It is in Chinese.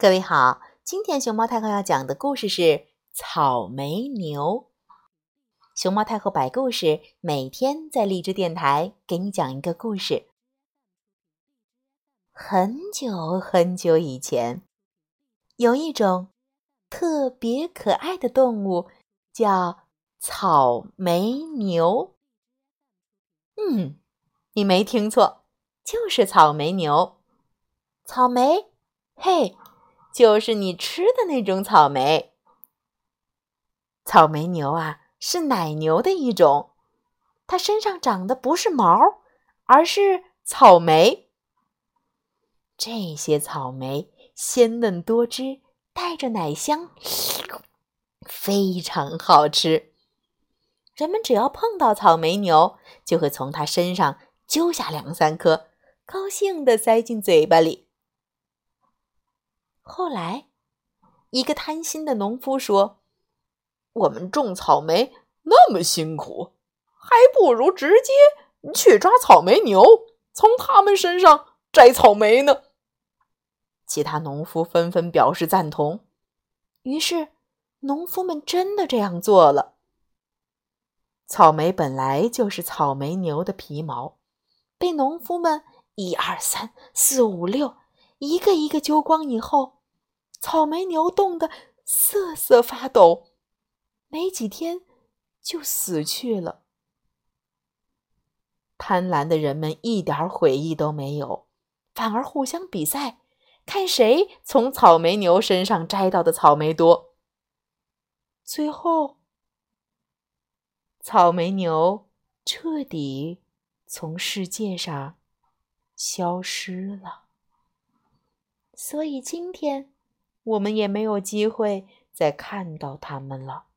各位好，今天熊猫太后要讲的故事是《草莓牛》。熊猫太后摆故事，每天在荔枝电台给你讲一个故事。很久很久以前，有一种特别可爱的动物，叫草莓牛。嗯，你没听错，就是草莓牛。草莓，嘿！就是你吃的那种草莓。草莓牛啊，是奶牛的一种，它身上长的不是毛，而是草莓。这些草莓鲜嫩多汁，带着奶香，非常好吃。人们只要碰到草莓牛，就会从它身上揪下两三颗，高兴地塞进嘴巴里。后来，一个贪心的农夫说：“我们种草莓那么辛苦，还不如直接去抓草莓牛，从他们身上摘草莓呢。”其他农夫纷纷表示赞同，于是农夫们真的这样做了。草莓本来就是草莓牛的皮毛，被农夫们一二三四五六一个一个揪光以后。草莓牛冻得瑟瑟发抖，没几天就死去了。贪婪的人们一点悔意都没有，反而互相比赛，看谁从草莓牛身上摘到的草莓多。最后，草莓牛彻底从世界上消失了。所以今天。我们也没有机会再看到他们了。